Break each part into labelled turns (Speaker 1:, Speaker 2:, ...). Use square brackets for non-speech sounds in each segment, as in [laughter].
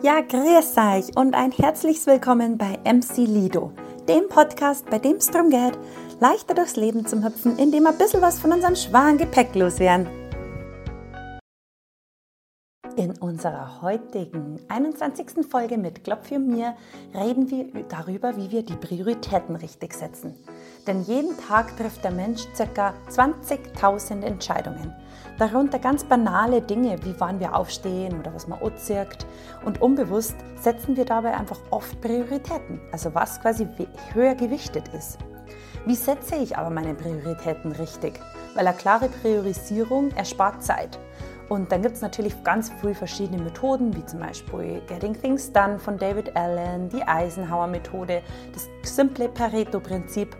Speaker 1: Ja, grüß euch und ein herzliches Willkommen bei MC Lido, dem Podcast, bei dem es darum geht, leichter durchs Leben zu hüpfen, indem wir ein bisschen was von unserem schweren Gepäck loswerden. In unserer heutigen 21. Folge mit Klopfi und mir reden wir darüber, wie wir die Prioritäten richtig setzen. Denn jeden Tag trifft der Mensch ca. 20.000 Entscheidungen. Darunter ganz banale Dinge, wie wann wir aufstehen oder was man anzieht. Und unbewusst setzen wir dabei einfach oft Prioritäten, also was quasi höher gewichtet ist. Wie setze ich aber meine Prioritäten richtig? Weil eine klare Priorisierung erspart Zeit. Und dann gibt es natürlich ganz viele verschiedene Methoden, wie zum Beispiel Getting Things Done von David Allen, die Eisenhower-Methode, das simple Pareto-Prinzip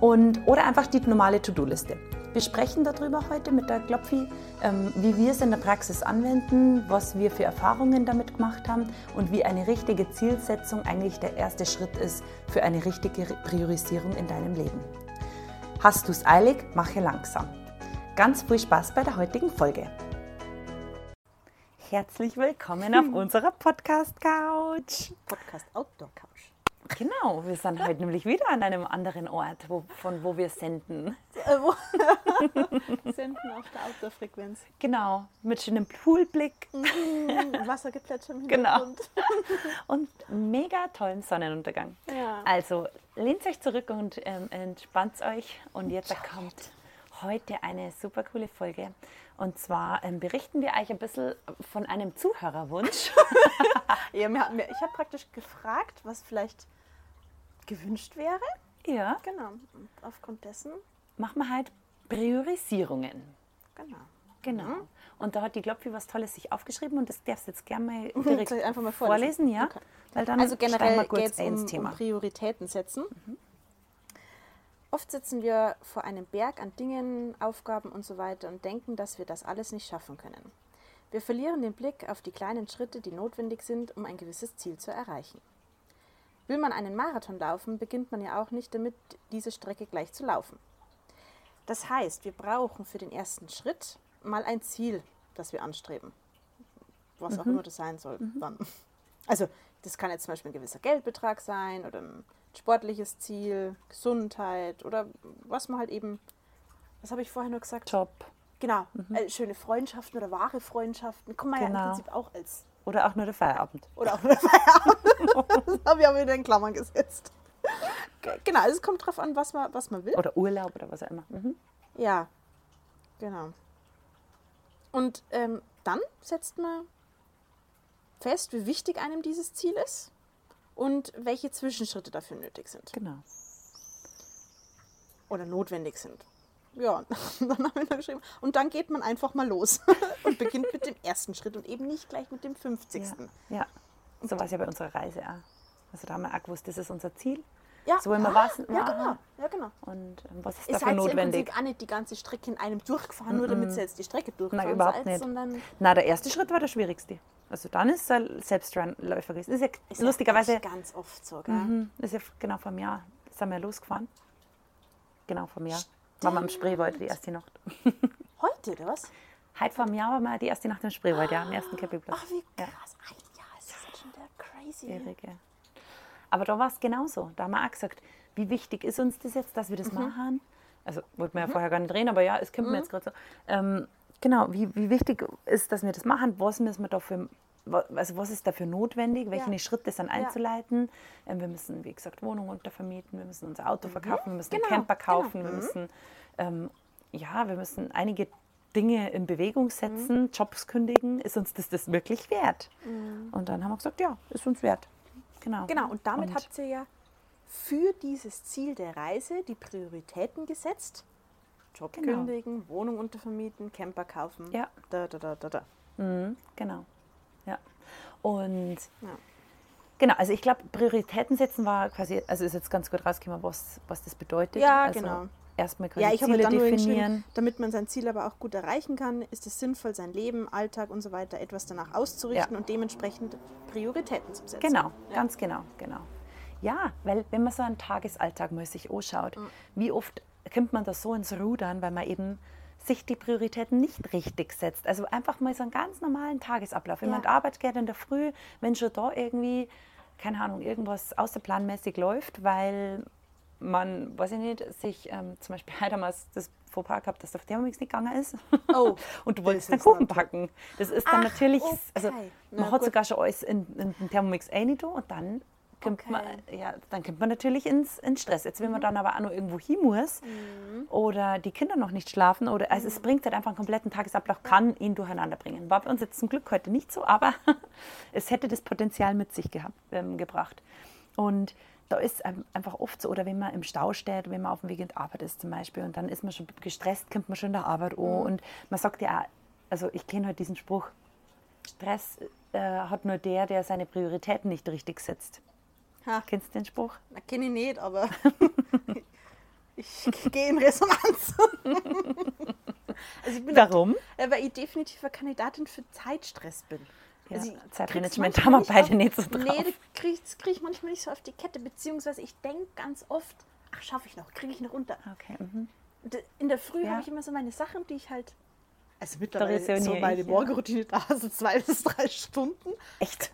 Speaker 1: und, oder einfach die normale To-Do-Liste. Wir sprechen darüber heute mit der Klopfi, ähm, wie wir es in der Praxis anwenden, was wir für Erfahrungen damit gemacht haben und wie eine richtige Zielsetzung eigentlich der erste Schritt ist für eine richtige Priorisierung in deinem Leben. Hast du es eilig, mache langsam. Ganz viel Spaß bei der heutigen Folge. Herzlich willkommen auf [laughs] unserer Podcast-Couch.
Speaker 2: Podcast Outdoor Couch.
Speaker 1: Genau, wir sind heute nämlich wieder an einem anderen Ort, wo, von wo wir senden.
Speaker 2: Äh, [laughs] senden auf der Outdoor-Frequenz.
Speaker 1: Genau, mit schönem Poolblick.
Speaker 2: Mhm, Wassergeplätscher im
Speaker 1: Genau.
Speaker 2: Hintergrund. [laughs]
Speaker 1: Und mega tollen Sonnenuntergang.
Speaker 2: Ja.
Speaker 1: Also lehnt euch zurück und ähm, entspannt euch. Und jetzt kommt heute eine super coole Folge. Und zwar ähm, berichten wir euch ein bisschen von einem Zuhörerwunsch. [laughs]
Speaker 2: Ja, ich habe praktisch gefragt, was vielleicht gewünscht wäre.
Speaker 1: ja,
Speaker 2: Genau. Und aufgrund dessen,
Speaker 1: machen wir halt Priorisierungen.
Speaker 2: genau.
Speaker 1: Genau. Und da hat die Klopfi was Tolles sich aufgeschrieben und das darfst du jetzt gerne mal [laughs] direkt
Speaker 2: einfach mal
Speaker 1: vorlesen.
Speaker 2: vorlesen?
Speaker 1: ja?
Speaker 2: Okay.
Speaker 1: Weil dann
Speaker 2: Also generell geht es um,
Speaker 1: Thema.
Speaker 2: um Prioritäten setzen. Oft sitzen wir vor einem Berg an Dingen, Aufgaben und so weiter und denken, dass wir das alles nicht schaffen können. Wir verlieren den Blick auf die kleinen Schritte, die notwendig sind, um ein gewisses Ziel zu erreichen. Will man einen Marathon laufen, beginnt man ja auch nicht damit, diese Strecke gleich zu laufen. Das heißt, wir brauchen für den ersten Schritt mal ein Ziel, das wir anstreben. Was auch immer das sein soll. Dann. Also, das kann jetzt zum Beispiel ein gewisser Geldbetrag sein oder ein sportliches Ziel, Gesundheit oder was man halt eben, was habe ich vorher nur gesagt?
Speaker 1: Job.
Speaker 2: Genau, äh, schöne Freundschaften oder wahre Freundschaften. Kann man ja
Speaker 1: Genau.
Speaker 2: im Prinzip auch als,
Speaker 1: Oder auch nur der Feierabend.
Speaker 2: oder auch eine Feierabend. [laughs] das habe ich aber wieder in Klammern gesetzt. Ge- Genau, also es kommt drauf an, was man, was man will.
Speaker 1: Oder Urlaub oder was auch immer. Mhm.
Speaker 2: Ja, genau. Und ähm, dann setzt man fest, wie wichtig einem dieses Ziel ist und welche Zwischenschritte dafür nötig sind
Speaker 1: Genau.
Speaker 2: oder notwendig sind. Ja, [laughs] dann habe ich noch geschrieben. Und dann geht man einfach mal los [laughs] und beginnt mit dem ersten Schritt und eben nicht gleich mit dem 50.
Speaker 1: Ja. ja. So war es ja bei unserer Reise auch. Also da haben wir auch gewusst, das ist unser Ziel.
Speaker 2: Ja,
Speaker 1: So wollen wir
Speaker 2: ja,
Speaker 1: was
Speaker 2: Ja, genau. Ja, genau.
Speaker 1: Und ähm, was ist
Speaker 2: Ihr
Speaker 1: dafür
Speaker 2: ja
Speaker 1: notwendig?
Speaker 2: Prinzip auch nicht die ganze Strecke in einem durchgefahren, nur damit ihr jetzt die Strecke durchgefahren
Speaker 1: überhaupt
Speaker 2: seid,
Speaker 1: nicht.
Speaker 2: sondern
Speaker 1: Na, der erste Schritt war der schwierigste. Also dann ist es ein Selbstläufer gewesen. Das ist ja
Speaker 2: ist ja
Speaker 1: lustigerweise,
Speaker 2: ganz, ganz oft so, gell?
Speaker 1: mhm, das ist ja genau vor einem Jahr, sind wir losgefahren. Genau vor einem Jahr. Waren wir am Spreewald die erste Nacht. [laughs]
Speaker 2: Heute, oder was?
Speaker 1: Heute vor einem Jahr waren wir die erste Nacht im Spreewald, ja, am ersten Campingplatz.
Speaker 2: Ach, wie
Speaker 1: Ja.
Speaker 2: krass. Ein Jahr ist das schon wieder crazy.
Speaker 1: Irre, gell. Aber da war es genauso. Da haben wir auch gesagt, wie wichtig ist uns das jetzt, dass wir
Speaker 2: Mhm.
Speaker 1: das machen? Also wollten wir ja vorher gar nicht reden, aber ja, es kommt mir jetzt gerade so. Ähm, genau, wie, wie wichtig ist, dass wir das machen? Was müssen wir dafür, also was ist dafür notwendig? Welche
Speaker 2: Ja.
Speaker 1: Schritte sind einzuleiten? Ähm, wir müssen, wie gesagt, Wohnung untervermieten, wir müssen unser Auto verkaufen, wir müssen
Speaker 2: Genau,
Speaker 1: einen Camper
Speaker 2: genau.
Speaker 1: kaufen, wir müssen, ähm, ja, wir müssen einige Dinge in Bewegung setzen, Jobs kündigen. Ist uns das, das wirklich wert? Und dann haben wir gesagt, ja, ist uns wert. Genau.
Speaker 2: Genau, und damit
Speaker 1: Und-
Speaker 2: habt ihr ja für dieses Ziel der Reise die Prioritäten gesetzt. Job
Speaker 1: Genau.
Speaker 2: kündigen, Wohnung untervermieten, Camper kaufen.
Speaker 1: Ja.
Speaker 2: Da, da, da, da, da.
Speaker 1: Mhm, genau. Und
Speaker 2: Ja.
Speaker 1: genau, also ich glaube, Prioritäten setzen war quasi, also ist jetzt ganz gut rausgekommen, was, was das bedeutet.
Speaker 2: Ja,
Speaker 1: also
Speaker 2: genau.
Speaker 1: Erstmal quasi
Speaker 2: Ja, ich
Speaker 1: Ziele
Speaker 2: dann
Speaker 1: definieren.
Speaker 2: damit man sein Ziel aber auch gut erreichen kann, ist es sinnvoll, sein Leben, Alltag und so weiter etwas danach auszurichten
Speaker 1: Ja.
Speaker 2: und dementsprechend Prioritäten zu setzen.
Speaker 1: Genau,
Speaker 2: Ja.
Speaker 1: ganz genau, genau. Ja, weil wenn man so einen Tagesalltag sich anschaut,
Speaker 2: Mhm.
Speaker 1: wie oft kommt man da so ins Rudern, weil man eben sich die Prioritäten nicht richtig setzt. Also einfach mal so einen ganz normalen Tagesablauf. Wenn
Speaker 2: Ja.
Speaker 1: man in die Arbeit geht in der Früh, wenn schon da irgendwie, keine Ahnung, irgendwas außerplanmäßig läuft, weil man, weiß ich nicht, sich ähm, zum Beispiel [laughs] heute wir das Fauxpas gehabt, dass der Thermomix nicht gegangen ist.
Speaker 2: Oh, [laughs]
Speaker 1: Und du wolltest
Speaker 2: ist
Speaker 1: Kuchen backen. Das ist dann
Speaker 2: Ach,
Speaker 1: natürlich, also
Speaker 2: okay.
Speaker 1: man
Speaker 2: Na
Speaker 1: hat
Speaker 2: gut.
Speaker 1: sogar schon alles in, in den Thermomix rein tun und dann kommt,
Speaker 2: Okay.
Speaker 1: man, ja, dann kommt man natürlich ins, ins Stress. Jetzt,
Speaker 2: Mhm.
Speaker 1: wenn man dann aber auch noch irgendwo hin muss oder die Kinder noch nicht schlafen oder also
Speaker 2: Mhm.
Speaker 1: es bringt halt einfach einen kompletten Tagesablauf, kann ihn durcheinander bringen. War bei uns jetzt zum Glück heute nicht so, aber [laughs] es hätte das Potenzial mit sich gehabt, ähm, gebracht. Und da ist ein- einfach oft so, oder wenn man im Stau steht, wenn man auf dem Weg in die Arbeit ist zum Beispiel, und dann ist man schon gestresst, kommt man schon in der Arbeit an. Und man sagt ja auch, also ich kenne halt diesen Spruch, Stress äh, hat nur der, der seine Prioritäten nicht richtig setzt.
Speaker 2: Ha.
Speaker 1: Kennst du den Spruch?
Speaker 2: Na, kenne ich nicht, aber [laughs] ich gehe in Resonanz. also ich bin
Speaker 1: Warum?
Speaker 2: Da, weil ich definitiv eine Kandidatin für Zeitstress bin.
Speaker 1: Ja,
Speaker 2: Also ich
Speaker 1: Zeitmanagement haben wir beide nicht so
Speaker 2: auf-
Speaker 1: drauf.
Speaker 2: Nee, das kriege krieg ich manchmal nicht so auf die Kette, beziehungsweise ich denke ganz oft, ach, schaffe ich noch, kriege ich noch unter.
Speaker 1: Okay. Mhm.
Speaker 2: D- In der Früh
Speaker 1: Ja.
Speaker 2: habe ich immer so meine Sachen, die ich halt. Also
Speaker 1: mittlerweile so
Speaker 2: meine
Speaker 1: ich, ja.
Speaker 2: Morgenroutine [laughs] da, so zwei bis drei Stunden.
Speaker 1: Echt?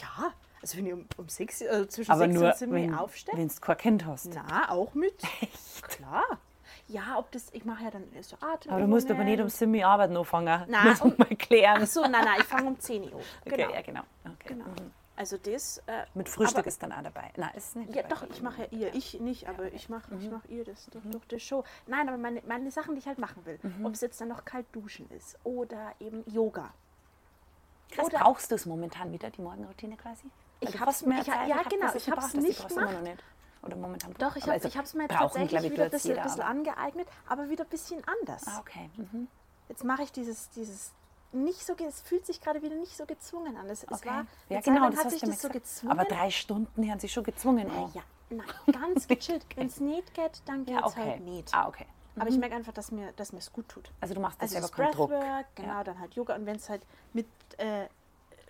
Speaker 2: Ja, also wenn ich um, um sechs, also zwischen
Speaker 1: Aber
Speaker 2: sechs
Speaker 1: nur,
Speaker 2: und sieben
Speaker 1: wenn
Speaker 2: aufstehe.
Speaker 1: du kein Kind hast.
Speaker 2: Na, auch mit. [laughs] Echt? Klar. Ja, ob das, ich mache ja dann so Atem.
Speaker 1: Aber du musst aber nicht um 7 Uhr Arbeit anfangen.
Speaker 2: Nein, [laughs]
Speaker 1: Muss man
Speaker 2: um-
Speaker 1: mal klären.
Speaker 2: Ach so, nein, nein, ich fange um 10 Uhr. [laughs]
Speaker 1: Okay,
Speaker 2: Genau.
Speaker 1: ja, genau. Okay.
Speaker 2: genau.
Speaker 1: Mhm.
Speaker 2: Also das. Äh,
Speaker 1: Mit Frühstück
Speaker 2: aber-
Speaker 1: ist dann auch dabei. Nein, ist nicht
Speaker 2: Ja,
Speaker 1: dabei.
Speaker 2: doch, ich mache ja ihr. Ich nicht, aber ich mache ich
Speaker 1: Mhm.
Speaker 2: mach ihr das durch, durch die Show. Nein, aber meine, meine Sachen, die ich halt machen will.
Speaker 1: Mhm.
Speaker 2: Ob es jetzt dann noch kalt duschen ist oder eben Yoga.
Speaker 1: Krass,
Speaker 2: oder-
Speaker 1: brauchst du es momentan wieder, die Morgenroutine quasi?
Speaker 2: Ich
Speaker 1: du
Speaker 2: hab's-
Speaker 1: hast mehr
Speaker 2: ich- ja,
Speaker 1: gehabt,
Speaker 2: genau, ich
Speaker 1: brauchst, das
Speaker 2: nicht gemacht.
Speaker 1: nicht. Oder momentan.
Speaker 2: Doch, ich habe
Speaker 1: also
Speaker 2: es mir jetzt
Speaker 1: brauchen,
Speaker 2: tatsächlich wieder ein bisschen,
Speaker 1: jeder,
Speaker 2: bisschen angeeignet, aber wieder ein bisschen anders.
Speaker 1: Ah, okay. Mhm.
Speaker 2: Jetzt mache ich dieses, dieses nicht so, es fühlt sich gerade wieder nicht so gezwungen an. Es, es
Speaker 1: okay.
Speaker 2: war,
Speaker 1: ja, genau, das
Speaker 2: hat sich
Speaker 1: mir
Speaker 2: das so gezwungen.
Speaker 1: Aber drei Stunden hören sich schon gezwungen
Speaker 2: Ja,
Speaker 1: an.
Speaker 2: ja, nein, ganz gechillt. [laughs] Wenn es nicht geht, dann geht
Speaker 1: Ja,
Speaker 2: es
Speaker 1: okay.
Speaker 2: halt nicht.
Speaker 1: Ah, okay.
Speaker 2: Aber ich merke einfach, dass mir dass es gut tut.
Speaker 1: Also du machst das
Speaker 2: Also
Speaker 1: selber
Speaker 2: das
Speaker 1: keinen Druck.
Speaker 2: Breathwork, genau,
Speaker 1: Ja.
Speaker 2: dann halt Yoga. Und wenn es halt mit, äh,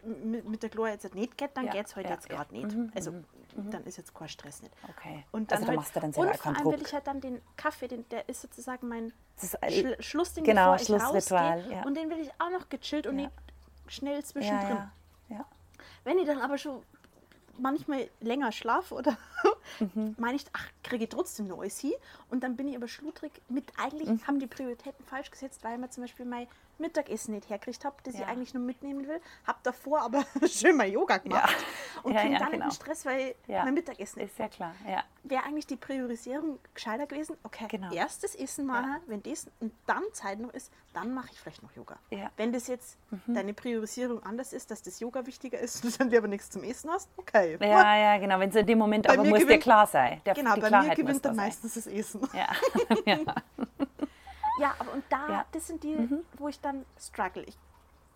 Speaker 2: mit, mit der Gloria jetzt nicht geht, dann
Speaker 1: Ja,
Speaker 2: geht es halt
Speaker 1: ja,
Speaker 2: jetzt gerade nicht.
Speaker 1: Mhm,
Speaker 2: Also dann ist jetzt kein Stress nicht.
Speaker 1: Okay.
Speaker 2: Und
Speaker 1: also
Speaker 2: dann
Speaker 1: da
Speaker 2: halt,
Speaker 1: machst du dann selber
Speaker 2: und vor allem
Speaker 1: Druck.
Speaker 2: will ich halt dann den Kaffee, den, der ist sozusagen mein
Speaker 1: ist
Speaker 2: Schl Schlussding,
Speaker 1: genau,
Speaker 2: bevor ich
Speaker 1: Schlussritual,
Speaker 2: rausgehe.
Speaker 1: ja.
Speaker 2: Und den will ich auch noch gechillt und
Speaker 1: Ja.
Speaker 2: nicht schnell zwischendrin.
Speaker 1: ja.
Speaker 2: Wenn ich dann aber schon manchmal länger schlafe oder [laughs]
Speaker 1: Mhm.
Speaker 2: meine ich, ach, kriege ich trotzdem hin. Und dann bin ich aber schludrig mit, eigentlich
Speaker 1: Mhm.
Speaker 2: haben die Prioritäten falsch gesetzt, weil man zum Beispiel mein Mittagessen nicht herkriegt habe, das ich
Speaker 1: Ja.
Speaker 2: eigentlich nur mitnehmen will. Habe davor aber [laughs] schön mal Yoga gemacht [laughs] und
Speaker 1: Ja,
Speaker 2: kriege
Speaker 1: ja,
Speaker 2: dann
Speaker 1: genau.
Speaker 2: in Stress, weil
Speaker 1: Ja.
Speaker 2: mein Mittagessen ist.
Speaker 1: Ja klar. Ja.
Speaker 2: Wäre eigentlich die Priorisierung gescheiter gewesen, okay,
Speaker 1: Genau.
Speaker 2: erstes Essen machen, wenn das und dann Zeit noch ist, dann mache ich vielleicht noch Yoga.
Speaker 1: Ja. Mhm.
Speaker 2: Wenn das jetzt deine Priorisierung anders ist, dass das Yoga wichtiger ist [laughs] und du dann lieber nichts zum Essen hast, okay.
Speaker 1: Ja, ja, genau. Wenn es in dem Moment
Speaker 2: Bei
Speaker 1: aber muss dir
Speaker 2: gewinnt-
Speaker 1: klar sein. Der,
Speaker 2: Genau, bei mir gewinnt
Speaker 1: da
Speaker 2: dann meistens das Essen.
Speaker 1: Ja. Ja.
Speaker 2: Aber und da,
Speaker 1: Ja. Mhm.
Speaker 2: das sind die, wo ich dann struggle. Ich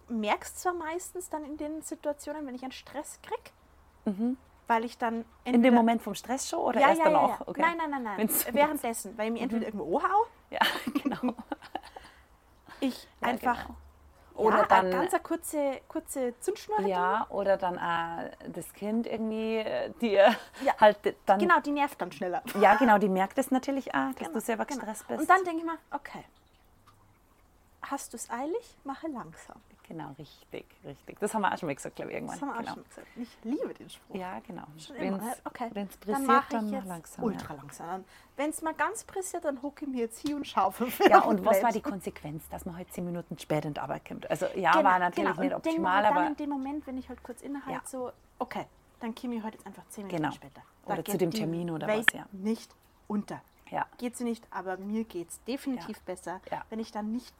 Speaker 2: merke es zwar meistens dann in den Situationen, wenn ich einen Stress kriege, weil ich dann
Speaker 1: Mhm. In dem Moment vom Stress schon oder
Speaker 2: ja,
Speaker 1: erst
Speaker 2: ja,
Speaker 1: danach?
Speaker 2: ja.
Speaker 1: Okay.
Speaker 2: Nein, nein, nein, nein.
Speaker 1: Wenn's-
Speaker 2: Währenddessen, weil ich mich entweder irgendwo anhau,
Speaker 1: Ja, [laughs] genau.
Speaker 2: ich einfach
Speaker 1: genau. Oder
Speaker 2: ja,
Speaker 1: dann,
Speaker 2: ganz eine kurze, kurze Zündschnur
Speaker 1: ja, oder dann auch das Kind irgendwie äh, dir
Speaker 2: Ja.
Speaker 1: halt dann.
Speaker 2: Genau, die nervt dann schneller.
Speaker 1: Ja, genau, die merkt es natürlich auch, dass
Speaker 2: Genau,
Speaker 1: du selber
Speaker 2: genau.
Speaker 1: gestresst bist.
Speaker 2: Und dann denke ich mir, okay, hast du es eilig, mache langsam.
Speaker 1: genau, richtig, richtig. Das haben wir auch schon mal gesagt, glaube ich, irgendwann.
Speaker 2: Das haben wir
Speaker 1: genau.
Speaker 2: auch schon gesagt. Ich liebe den Spruch.
Speaker 1: Ja, genau. Wenn es
Speaker 2: Okay,
Speaker 1: wenn's
Speaker 2: dann
Speaker 1: pressiert,
Speaker 2: mache
Speaker 1: dann
Speaker 2: ich jetzt
Speaker 1: langsam.
Speaker 2: ultra langsam. Wenn es mal ganz pressiert, dann hocke ich mir jetzt hier und schaufel.
Speaker 1: Ja. ja, und was war die Konsequenz, dass man halt zehn Minuten später in die Arbeit kommt? Also ja, war natürlich
Speaker 2: genau.
Speaker 1: nicht optimal,
Speaker 2: mal dann
Speaker 1: aber
Speaker 2: in dem Moment, wenn ich halt kurz innehalte,
Speaker 1: Ja.
Speaker 2: so, okay, dann komme ich heute jetzt einfach zehn Minuten
Speaker 1: Genau.
Speaker 2: später.
Speaker 1: Oder zu dem Termin oder
Speaker 2: Welt
Speaker 1: was, ja.
Speaker 2: nicht unter.
Speaker 1: ja.
Speaker 2: Geht sie nicht, aber mir geht es definitiv
Speaker 1: Ja.
Speaker 2: besser,
Speaker 1: Ja.
Speaker 2: wenn ich dann nicht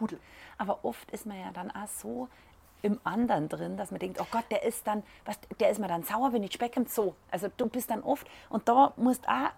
Speaker 2: durchhudel.
Speaker 1: Aber oft ist man ja dann auch so im anderen drin, dass man denkt, oh Gott, der ist dann, was, der ist mir dann sauer, wenn ich Speck kommt, so. Also du bist dann oft, und da musst auch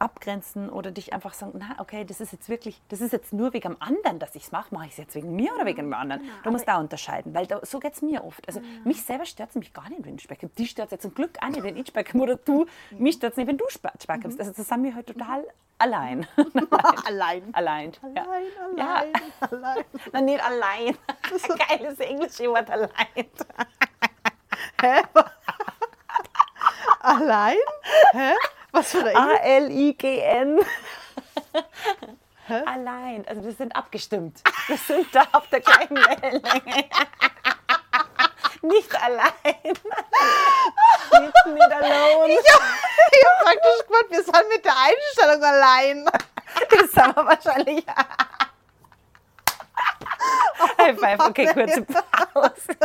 Speaker 1: abgrenzen oder dich einfach sagen, na okay, das ist jetzt wirklich, das ist jetzt nur wegen dem anderen, dass ich es mache, mache ich es jetzt wegen mir oder wegen dem anderen. du musst da unterscheiden, weil da, so geht es mir oft. Also mich selber stört es mich gar nicht, wenn ich Speck. Die stört es ja zum Glück auch nicht, wenn ich Speck komme oder du, mich stört es nicht, wenn du Speck kommst. Also das sind wir halt total allein. [laughs] [laughs]
Speaker 2: allein.
Speaker 1: allein. Ja.
Speaker 2: Allein,
Speaker 1: Ja.
Speaker 2: allein, [laughs] allein.
Speaker 1: Nein, nicht allein. Geiles englische Wort allein.
Speaker 2: Allein? Hä? Was für ein
Speaker 1: A-L-I-G-N. [laughs] Allein. Also wir sind abgestimmt. Wir sind da auf der gleichen Wellenlänge. nicht allein. It's nicht alone.
Speaker 2: Ich habe praktisch gemeint, wir sind mit der Einstellung allein.
Speaker 1: Das sind wir wahrscheinlich. High five. Okay, [laughs] kurze Pause.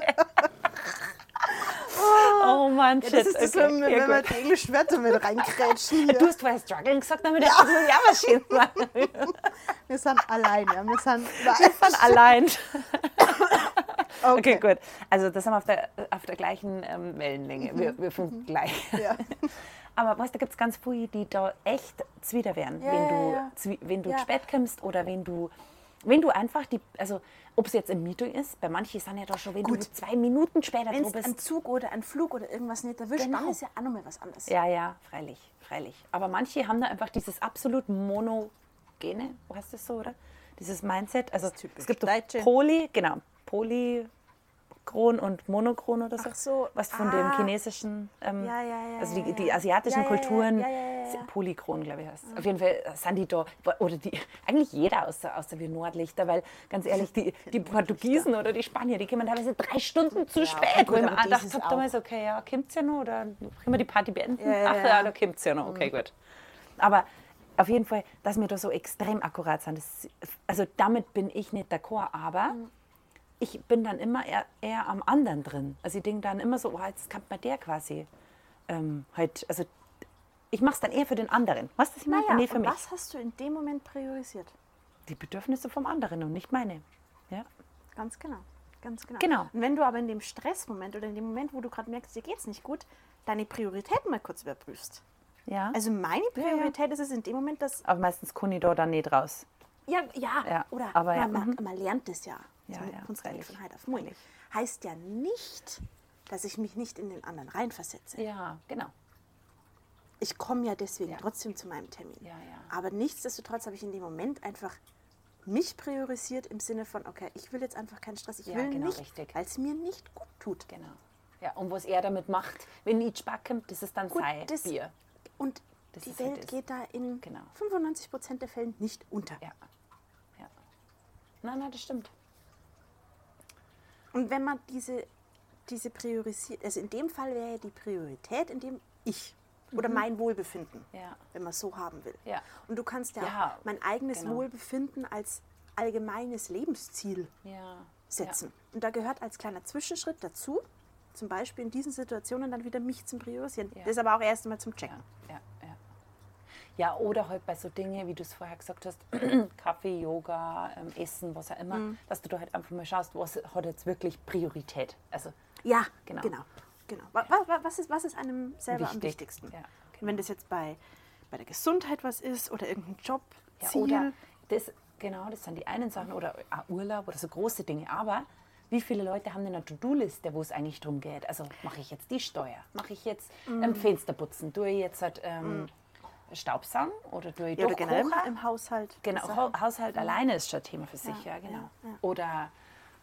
Speaker 1: Oh Mann, shit.
Speaker 2: Ja, das ist das,
Speaker 1: okay.
Speaker 2: wenn,
Speaker 1: ja,
Speaker 2: wenn wir englischen Wörter mit reinkrätschen. [laughs]
Speaker 1: Du
Speaker 2: Hier.
Speaker 1: hast vorher struggling gesagt, damit ja. ich was schön machen.
Speaker 2: Wir sind allein, ja. Wir sind
Speaker 1: Von [laughs] allein. [laughs]
Speaker 2: Okay.
Speaker 1: Okay, gut. Also das haben wir auf der, auf der gleichen ähm, Wellenlänge. Wir, wir funken gleich.
Speaker 2: Ja.
Speaker 1: Aber weißt, da gibt es ganz viele, die da echt zwider werden,
Speaker 2: Ja,
Speaker 1: wenn
Speaker 2: ja,
Speaker 1: du,
Speaker 2: ja.
Speaker 1: zwi- wenn du
Speaker 2: Ja.
Speaker 1: spät kommst oder wenn du, wenn du einfach die, also ob es jetzt im Meeting ist, bei manchen sind ja da schon, wenn du
Speaker 2: Gut.
Speaker 1: zwei Minuten später
Speaker 2: Wenn ein
Speaker 1: bist.
Speaker 2: Zug oder ein Flug oder irgendwas nicht erwischt,
Speaker 1: Genau.
Speaker 2: dann ist ja auch nochmal was anderes.
Speaker 1: Ja, ja, freilich, freilich. Aber manche haben da einfach dieses absolut monogene, heißt das so, oder? Dieses Mindset. Also
Speaker 2: Das ist typisch
Speaker 1: es gibt doch
Speaker 2: Deutsche.
Speaker 1: Poly, genau, Polychron und Monochron oder so.
Speaker 2: Ach so,
Speaker 1: Was von dem
Speaker 2: ah.
Speaker 1: chinesischen, ähm,
Speaker 2: Ja, ja, ja,
Speaker 1: also die, die asiatischen Kulturen, Polychron, glaube ich, heißt es. Auf jeden Fall sind die da, oder die, [laughs] eigentlich jeder außer, außer wir Nordlichter, weil ganz ehrlich, die, [laughs] die Portugiesen oder die Spanier, die kommen teilweise drei Stunden zu spät.
Speaker 2: gut,
Speaker 1: wo ich mir gedacht habe, damals, okay, ja, kommt's ja noch oder können wir die Party beenden? Ach
Speaker 2: ja. Mhm.
Speaker 1: da kommt's ja noch, okay, gut. Aber auf jeden Fall, dass wir da so extrem akkurat sind, das, also damit bin ich nicht d'accord, aber
Speaker 2: Mhm.
Speaker 1: Ich bin dann immer eher, eher am anderen drin. Also ich denke dann immer so, oh, jetzt kann man der quasi ähm, halt, also ich mache es dann eher für den anderen. Was meine?
Speaker 2: Naja,
Speaker 1: nee, für mich.
Speaker 2: was hast du in dem Moment priorisiert?
Speaker 1: Die Bedürfnisse vom anderen und nicht meine. Ja.
Speaker 2: Ganz genau. Ganz genau.
Speaker 1: Genau.
Speaker 2: Und wenn du aber in dem Stressmoment oder in dem Moment, wo du gerade merkst, dir geht's nicht gut, deine Prioritäten mal kurz überprüfst.
Speaker 1: ja.
Speaker 2: Also meine
Speaker 1: ja.
Speaker 2: Priorität ist es in dem Moment, dass
Speaker 1: aber meistens kann ich da dann nicht raus.
Speaker 2: Ja, ja,
Speaker 1: Ja,
Speaker 2: oder
Speaker 1: aber ja,
Speaker 2: man,
Speaker 1: mhm.
Speaker 2: man, man lernt es ja.
Speaker 1: Ja,
Speaker 2: So,
Speaker 1: ja,
Speaker 2: Kunst
Speaker 1: freilich.
Speaker 2: von heute auf morgen. Heißt ja nicht, dass ich mich nicht in den anderen reinversetze.
Speaker 1: Ja, genau.
Speaker 2: Ich komme ja deswegen
Speaker 1: Ja.
Speaker 2: trotzdem zu meinem Termin.
Speaker 1: Ja, ja.
Speaker 2: Aber nichtsdestotrotz habe ich in dem Moment einfach mich priorisiert im Sinne von, okay, ich will jetzt einfach keinen Stress. Ich
Speaker 1: Ja,
Speaker 2: will
Speaker 1: genau,
Speaker 2: nicht,
Speaker 1: richtig.
Speaker 2: weil es mir nicht gut tut.
Speaker 1: Genau. Ja, und was er damit macht, wenn ich Spack kommt, das ist dann
Speaker 2: Gut,
Speaker 1: sein
Speaker 2: das-
Speaker 1: Bier.
Speaker 2: Und
Speaker 1: Das
Speaker 2: die
Speaker 1: halt
Speaker 2: Welt
Speaker 1: das.
Speaker 2: geht da in
Speaker 1: Genau.
Speaker 2: 95 Prozent der Fällen nicht unter.
Speaker 1: Ja. ja. Nein, nein, das stimmt.
Speaker 2: Und wenn man diese, diese priorisiert, also in dem Fall wäre ja die Priorität, in dem ich oder mein Wohlbefinden,
Speaker 1: Mhm. Ja.
Speaker 2: wenn man es so haben will.
Speaker 1: Ja.
Speaker 2: Und du kannst ja,
Speaker 1: Ja,
Speaker 2: mein eigenes
Speaker 1: genau.
Speaker 2: Wohlbefinden als allgemeines Lebensziel
Speaker 1: Ja.
Speaker 2: setzen. Und da gehört als kleiner Zwischenschritt dazu, zum Beispiel in diesen Situationen dann wieder mich zum Priorisieren. Das aber auch erst einmal zum Checken.
Speaker 1: Ja, oder halt bei so Dingen, wie du es vorher gesagt hast, [clears throat] Kaffee, Yoga, ähm, Essen, was auch immer,
Speaker 2: Mhm.
Speaker 1: dass du da halt einfach mal schaust, was hat jetzt wirklich Priorität. Also
Speaker 2: Ja,
Speaker 1: Genau.
Speaker 2: genau. genau. Wa- wa- wa- Was, ist, was ist einem selber am
Speaker 1: Wichtig.
Speaker 2: wichtigsten?
Speaker 1: Ja,
Speaker 2: Und wenn das jetzt bei, bei der Gesundheit was ist oder irgendein Job,
Speaker 1: Ja, oder das, genau, das sind die einen Sachen oder auch Urlaub oder so große Dinge. Aber wie viele Leute haben denn eine To-Do-Liste, wo es eigentlich darum geht? Also mache ich jetzt die Steuer, mache ich jetzt
Speaker 2: Mm.
Speaker 1: ähm, Fenster putzen, tue ich jetzt halt, ähm, Staubsaugen oder tue ich
Speaker 2: ja, oder generell im Haushalt.
Speaker 1: Genau,
Speaker 2: Sachen.
Speaker 1: Ha Haushalt alleine ist schon ein Thema für sich, ja,
Speaker 2: Ja,
Speaker 1: genau.
Speaker 2: ja, ja.
Speaker 1: Oder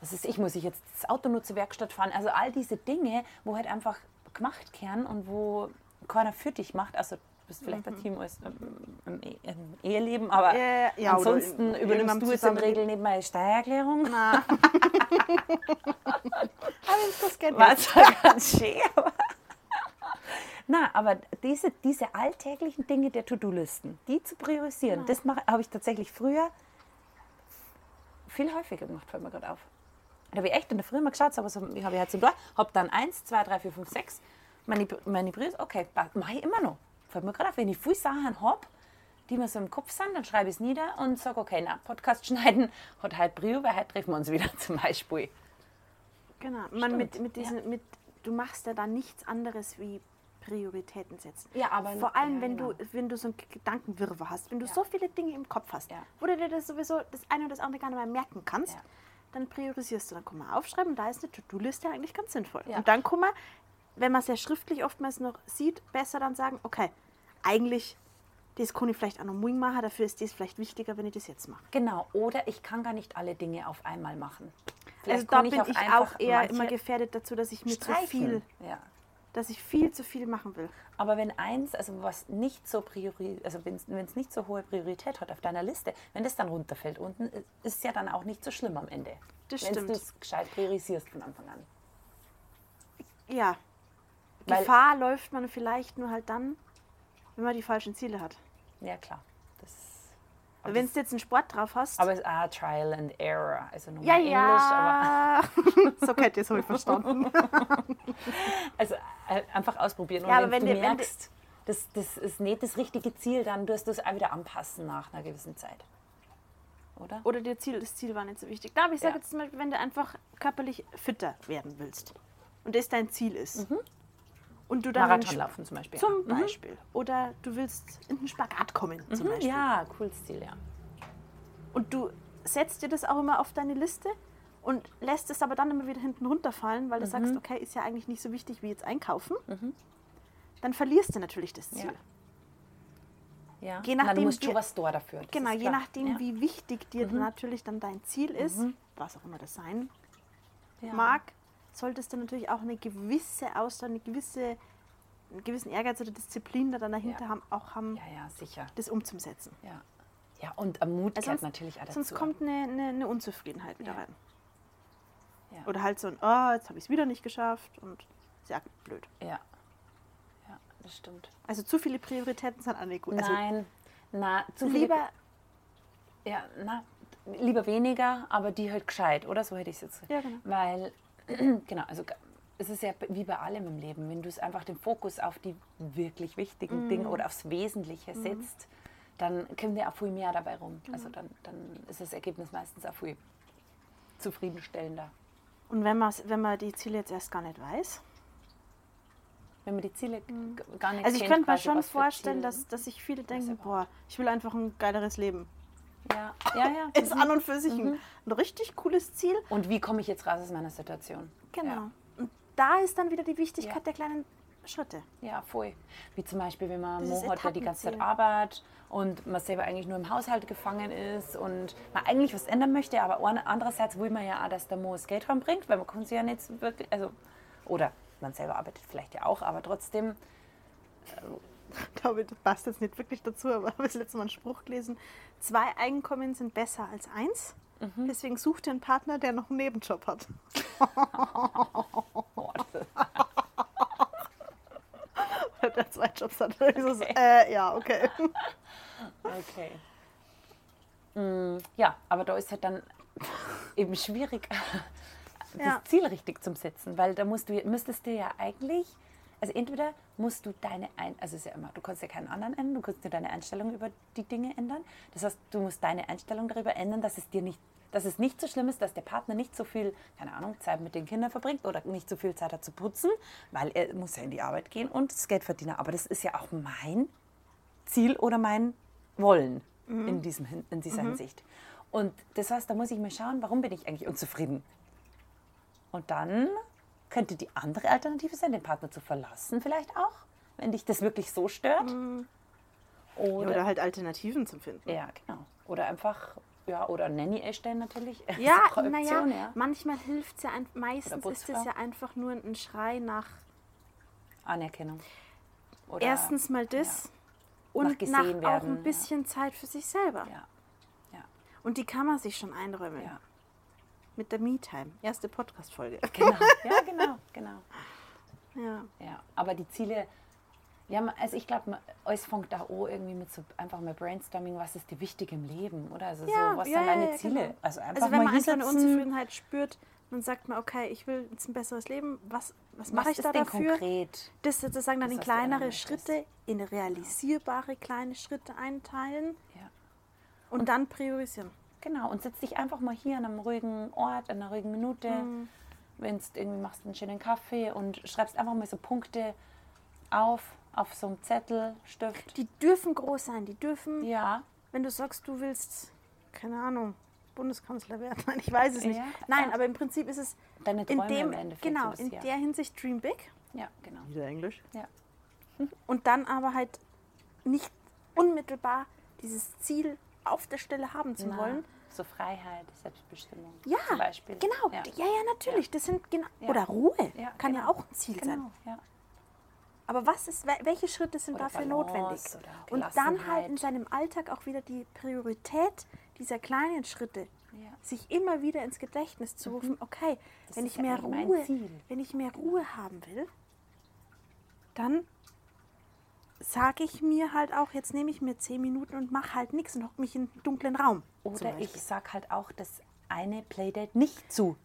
Speaker 1: was ist ich, muss ich jetzt das Auto nur zur Werkstatt fahren? Also all diese Dinge, wo halt einfach gemacht werden und wo keiner für dich macht. Also du bist vielleicht ein Team als ähm, im, E- im Eheleben, aber
Speaker 2: Mhm.
Speaker 1: Ansonsten
Speaker 2: in-
Speaker 1: übernimmst du jetzt in der. Regel nicht meine Steuererklärung.
Speaker 2: Na. [laughs] [laughs] Aber das.
Speaker 1: War zwar ganz schön, aber. Na, aber diese, diese alltäglichen Dinge der To-Do-Listen, die zu priorisieren, das mache- habe ich tatsächlich früher viel häufiger gemacht, fällt mir gerade auf. Da habe ich echt in der Früh mal geschaut, aber so, ich habe halt so da, habe dann eins, zwei, drei, vier, fünf, sechs, meine, meine Prios, okay, mache ich immer noch. Fällt mir gerade auf, wenn ich viele Sachen habe, die mir so im Kopf sind, dann schreibe ich es nieder und sage, okay, na, Podcast [laughs] schneiden hat halt Brio, weil heute treffen wir uns wieder [laughs] zum Beispiel.
Speaker 2: Genau. Man mit,
Speaker 1: Stimmt,
Speaker 2: mit diesen, mit, du machst ja dann nichts anderes wie Prioritäten setzen.
Speaker 1: Ja, aber-
Speaker 2: Vor allem,
Speaker 1: ja,
Speaker 2: wenn,
Speaker 1: genau.
Speaker 2: du, wenn du so einen Gedankenwirrwarr hast, wenn du
Speaker 1: Ja.
Speaker 2: so viele Dinge im Kopf hast,
Speaker 1: Ja.
Speaker 2: wo du dir das sowieso das eine oder das andere gar nicht mehr merken kannst, dann priorisierst du. Dann kann man aufschreiben da ist eine To-Do-Liste eigentlich ganz sinnvoll. Und dann kann man, wenn man es ja schriftlich oftmals noch sieht, besser dann sagen, okay, eigentlich, das kann ich vielleicht auch noch morgen machen, dafür ist das vielleicht wichtiger, wenn ich das jetzt mache.
Speaker 1: Genau, oder ich kann gar nicht alle Dinge auf einmal machen.
Speaker 2: Also
Speaker 1: Vielleicht
Speaker 2: da
Speaker 1: kann
Speaker 2: bin ich
Speaker 1: einfach
Speaker 2: auch eher immer gefährdet dazu, dass ich mir zu
Speaker 1: streichen.
Speaker 2: viel
Speaker 1: Ja.
Speaker 2: Dass ich viel zu viel machen will.
Speaker 1: Aber wenn eins, also was nicht so priori, also wenn es nicht so hohe Priorität hat auf deiner Liste, wenn das dann runterfällt unten, ist es ja dann auch nicht so schlimm am Ende.
Speaker 2: Das
Speaker 1: wenn
Speaker 2: stimmt.
Speaker 1: du es gescheit priorisierst von Anfang an.
Speaker 2: Ja.
Speaker 1: Weil-
Speaker 2: Gefahr läuft man vielleicht nur halt dann, wenn man die falschen Ziele hat.
Speaker 1: Ja, klar. Das,
Speaker 2: Weil wenn du jetzt einen Sport drauf hast.
Speaker 1: aber es ist auch Trial and Error. Also nur
Speaker 2: ja,
Speaker 1: Englisch, aber
Speaker 2: ja. [laughs] so kennt ihr es, habe ich verstanden. [laughs]
Speaker 1: also äh, einfach ausprobieren. Und
Speaker 2: Ja, aber
Speaker 1: wenn,
Speaker 2: wenn
Speaker 1: du
Speaker 2: wenn du-
Speaker 1: merkst, das, das ist nicht das richtige Ziel, dann wirst du es auch wieder anpassen nach einer gewissen Zeit. Oder?
Speaker 2: Oder dir Ziel, das Ziel war nicht so wichtig. Na, aber ich sage
Speaker 1: Ja.
Speaker 2: jetzt zum Beispiel, wenn du einfach körperlich fitter werden willst und das dein Ziel ist. Und du dann
Speaker 1: Marathon laufen zum Beispiel.
Speaker 2: Zum
Speaker 1: Mhm.
Speaker 2: Beispiel. Oder du willst in den Spagat kommen zum
Speaker 1: Mhm,
Speaker 2: Beispiel.
Speaker 1: Ja, cooles Ziel, ja.
Speaker 2: Und du setzt dir das auch immer auf deine Liste und lässt es aber dann immer wieder hinten runterfallen, weil du
Speaker 1: Mhm.
Speaker 2: sagst, okay, ist ja eigentlich nicht so wichtig wie jetzt einkaufen. Dann verlierst du natürlich das Ziel.
Speaker 1: Ja. ja.
Speaker 2: Je
Speaker 1: Na, du
Speaker 2: nachdem,
Speaker 1: musst
Speaker 2: wie-
Speaker 1: schon was da dafür. das
Speaker 2: Genau, je nachdem,
Speaker 1: ja. Mhm.
Speaker 2: wie wichtig dir natürlich dann dein Ziel ist, was auch immer das sein
Speaker 1: ja.
Speaker 2: mag, solltest du natürlich auch eine gewisse Ausdauer, eine gewisse, einen gewissen Ehrgeiz oder Disziplin da dann dahinter
Speaker 1: Ja.
Speaker 2: haben, auch haben,
Speaker 1: Ja, ja, sicher.
Speaker 2: das umzusetzen.
Speaker 1: Ja. Ja, und Mut
Speaker 2: Also sonst-
Speaker 1: natürlich auch dazu.
Speaker 2: Sonst kommt eine, eine, eine Unzufriedenheit wieder rein. Oder halt so ein, oh, jetzt habe ich es wieder nicht geschafft und ja blöd.
Speaker 1: Ja. Ja, das stimmt.
Speaker 2: Also zu viele Prioritäten sind auch nicht gut. Also
Speaker 1: Nein, na, zu viele-
Speaker 2: lieber,
Speaker 1: Ja, na, lieber weniger, aber die halt gescheit, oder? So hätte ich es jetzt.
Speaker 2: Ja, genau.
Speaker 1: Weil, [clears throat] genau, also es ist ja wie bei allem im Leben, wenn du es einfach den Fokus auf die wirklich
Speaker 2: Mhm.
Speaker 1: wichtigen Dinge oder aufs Wesentliche setzt, dann kommt ja auch viel mehr dabei rum.
Speaker 2: Genau.
Speaker 1: Also dann, dann ist das Ergebnis meistens auch viel zufriedenstellender.
Speaker 2: und wenn, wenn man die Ziele jetzt erst gar nicht weiß.
Speaker 1: Wenn man die Ziele g- gar nicht
Speaker 2: Also ich
Speaker 1: kennt,
Speaker 2: könnte mir schon vorstellen, dass, dass sich viele denken, boah, ich will einfach ein geileres Leben.
Speaker 1: Ja, ja, ja. [laughs]
Speaker 2: Ist an und für sich ein, ein richtig cooles Ziel.
Speaker 1: Und wie komme ich jetzt raus aus meiner Situation?
Speaker 2: Genau.
Speaker 1: Ja.
Speaker 2: Und da ist dann wieder die Wichtigkeit
Speaker 1: Ja.
Speaker 2: der kleinen Schritte.
Speaker 1: Ja, voll. Wie zum Beispiel, wenn man
Speaker 2: Dieses
Speaker 1: Mo hat, der die ganze Zeit arbeitet und man selber eigentlich nur im Haushalt gefangen ist und man eigentlich was ändern möchte, aber an- andererseits will man ja auch, dass der Mo das Geld reinbringt, weil man kann sich ja nicht wirklich, also, oder man selber arbeitet vielleicht ja auch, aber trotzdem, [laughs]
Speaker 2: Ich glaube, das passt jetzt nicht wirklich dazu, aber ich habe das letzte Mal einen Spruch gelesen. Zwei Einkommen sind besser als eins.
Speaker 1: Mhm.
Speaker 2: Deswegen such dir einen Partner, der noch einen Nebenjob hat. [laughs] [laughs] der zwei Jobs hat. So, so, äh, ja, okay.
Speaker 1: okay. Mm, Ja, aber da ist halt dann eben schwierig, das
Speaker 2: Ja.
Speaker 1: Ziel richtig zu setzen, weil da musst du, müsstest du ja eigentlich, also entweder musst du deine, Ein also es ist ja immer, du kannst ja keinen anderen ändern, du kannst nur deine Einstellung über die Dinge ändern. Das heißt, du musst deine Einstellung darüber ändern, dass es dir nicht, dass es nicht so schlimm ist, dass der Partner nicht so viel, keine Ahnung, Zeit mit den Kindern verbringt oder nicht so viel Zeit hat zu putzen, weil er muss ja in die Arbeit gehen und das Geld verdienen. Aber das ist ja auch mein Ziel oder mein Wollen in, diesem, in dieser Hinsicht. Und das heißt, da muss ich mir schauen, warum bin ich eigentlich unzufrieden? Und dann könnte die andere Alternative sein, den Partner zu verlassen vielleicht auch, wenn dich das wirklich so stört.
Speaker 2: Oder,
Speaker 1: Oder,
Speaker 2: halt Alternativen zu finden.
Speaker 1: ja, genau. Oder einfach, ja, oder Nanny erstellen natürlich. [laughs]
Speaker 2: Ja,
Speaker 1: auch
Speaker 2: naja,
Speaker 1: ja.
Speaker 2: manchmal hilft es ja, ein- meistens ist es ja einfach nur ein Schrei nach
Speaker 1: Anerkennung. Oder,
Speaker 2: erstens mal das
Speaker 1: Nach
Speaker 2: und nach, auch
Speaker 1: werden,
Speaker 2: ein
Speaker 1: ja.
Speaker 2: bisschen Zeit für sich selber.
Speaker 1: Ja, ja,
Speaker 2: Und die kann man sich schon einräumen.
Speaker 1: ja.
Speaker 2: Mit der Me-Time. Erste Podcast-Folge.
Speaker 1: Genau, ja, genau, genau. [laughs]
Speaker 2: Ja.
Speaker 1: Ja, aber die Ziele, ja, also ich glaube, alles fängt da an irgendwie mit so einfach mal Brainstorming, was ist dir wichtig im Leben, oder? Also
Speaker 2: Ja,
Speaker 1: so, was
Speaker 2: ja,
Speaker 1: sind deine Ziele?
Speaker 2: genau.
Speaker 1: Also einfach
Speaker 2: Also wenn
Speaker 1: mal
Speaker 2: man einfach eine Unzufriedenheit spürt, dann sagt man, okay, ich will jetzt ein besseres Leben. Was, was mache ich da
Speaker 1: denn
Speaker 2: dafür?
Speaker 1: konkret?
Speaker 2: Das sozusagen dann
Speaker 1: Das,
Speaker 2: in kleinere. Schritte, in realisierbare kleine Schritte einteilen
Speaker 1: Ja.
Speaker 2: und dann priorisieren.
Speaker 1: Genau, und setz dich einfach mal hier an einem ruhigen Ort, an einer ruhigen Minute,
Speaker 2: Mhm.
Speaker 1: wenn du irgendwie machst einen schönen Kaffee und schreibst einfach mal so Punkte auf, auf so einem Zettel, Stift.
Speaker 2: Die dürfen groß sein, die dürfen,
Speaker 1: Ja,
Speaker 2: wenn du sagst, du willst, keine Ahnung, Bundeskanzler werden. [laughs] Nein, ich weiß es nicht.
Speaker 1: Ja,
Speaker 2: Nein,
Speaker 1: ja.
Speaker 2: aber im Prinzip ist es
Speaker 1: deine
Speaker 2: in
Speaker 1: Träume
Speaker 2: dem,
Speaker 1: im Endeffekt.
Speaker 2: genau, in
Speaker 1: bisschen.
Speaker 2: der Hinsicht dream big
Speaker 1: Ja, genau.
Speaker 2: Wieder Englisch.
Speaker 1: Ja.
Speaker 2: und dann aber halt nicht unmittelbar dieses Ziel auf der Stelle haben zu
Speaker 1: Na,
Speaker 2: wollen.
Speaker 1: So Freiheit, Selbstbestimmung
Speaker 2: Ja,
Speaker 1: zum Beispiel.
Speaker 2: genau.
Speaker 1: Ja.
Speaker 2: Ja, ja, natürlich. Das sind genau
Speaker 1: Ja.
Speaker 2: oder Ruhe
Speaker 1: Ja,
Speaker 2: kann ja
Speaker 1: genau.
Speaker 2: auch ein Ziel sein.
Speaker 1: Genau, ja.
Speaker 2: Aber was ist, wel- welche Schritte sind
Speaker 1: Oder
Speaker 2: dafür
Speaker 1: Balance
Speaker 2: notwendig? Und dann halt in seinem Alltag auch wieder die Priorität dieser kleinen Schritte,
Speaker 1: Ja. Mhm.
Speaker 2: sich immer wieder ins Gedächtnis zu rufen, okay,
Speaker 1: Das
Speaker 2: wenn ich
Speaker 1: ja
Speaker 2: mehr Ruhe, wenn ich mehr Ruhe haben will, dann sage ich mir halt auch, jetzt nehme ich mir zehn Minuten und mache halt nichts und hocke mich in einen dunklen Raum.
Speaker 1: Oder ich
Speaker 2: Beispiel.
Speaker 1: sag halt auch das eine Playdate nicht zu,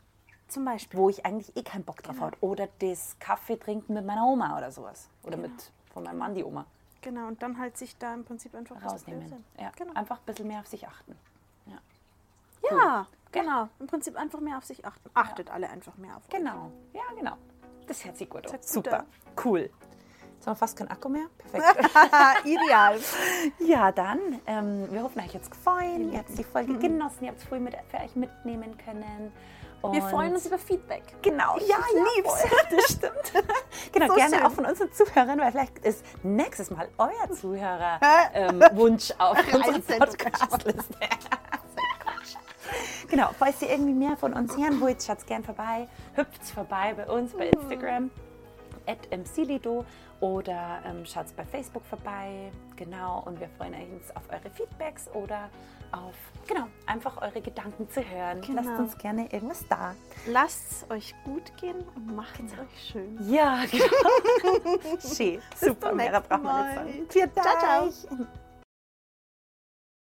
Speaker 2: Zum Beispiel.
Speaker 1: wo ich eigentlich eh keinen Bock drauf habe. Oder das Kaffee trinken mit meiner Oma oder sowas. Oder mit von meinem Mann die Oma
Speaker 2: Genau, und dann halt sich da im Prinzip einfach
Speaker 1: rausnehmen. Ja,
Speaker 2: Genau.
Speaker 1: Einfach ein bisschen mehr auf sich achten. Ja.
Speaker 2: Ja, genau. Im Prinzip einfach mehr auf sich achten. Achtet alle einfach mehr auf euch.
Speaker 1: Genau, ja, genau. Das hört sich gut an.
Speaker 2: gut
Speaker 1: Super,
Speaker 2: an.
Speaker 1: cool. Jetzt haben wir fast keinen Akku mehr. Perfekt. [laughs]
Speaker 2: Ideal. [laughs]
Speaker 1: ja, dann, ähm, wir hoffen, euch hat es gefallen. Ihr habt die Folge genossen, ihr habt es voll mit, für euch mitnehmen können.
Speaker 2: Wir
Speaker 1: Und-
Speaker 2: freuen uns über Feedback.
Speaker 1: Genau, ja, ja,
Speaker 2: lieb's.
Speaker 1: voll, [laughs] das stimmt. genau,
Speaker 2: So
Speaker 1: gerne
Speaker 2: schön.
Speaker 1: auch von unseren Zuhörern, weil vielleicht ist nächstes Mal euer Zuhörer ähm, Wunsch auf unserer. Podcastliste. genau, falls ihr irgendwie mehr von uns hören wollt, schaut gerne vorbei, hüpft vorbei bei uns bei Instagram at mclido oder ähm, schaut bei Facebook vorbei. Genau, und wir freuen uns auf eure Feedbacks oder auf, genau, einfach eure Gedanken zu hören.
Speaker 2: Genau.
Speaker 1: Lasst uns gerne irgendwas da.
Speaker 2: Lasst es euch gut gehen und macht es euch schön.
Speaker 1: Ja, [laughs] genau. [laughs] Schön. Super, mehr braucht man
Speaker 2: Mal.
Speaker 1: nicht sagen.
Speaker 2: Ciao, ciao.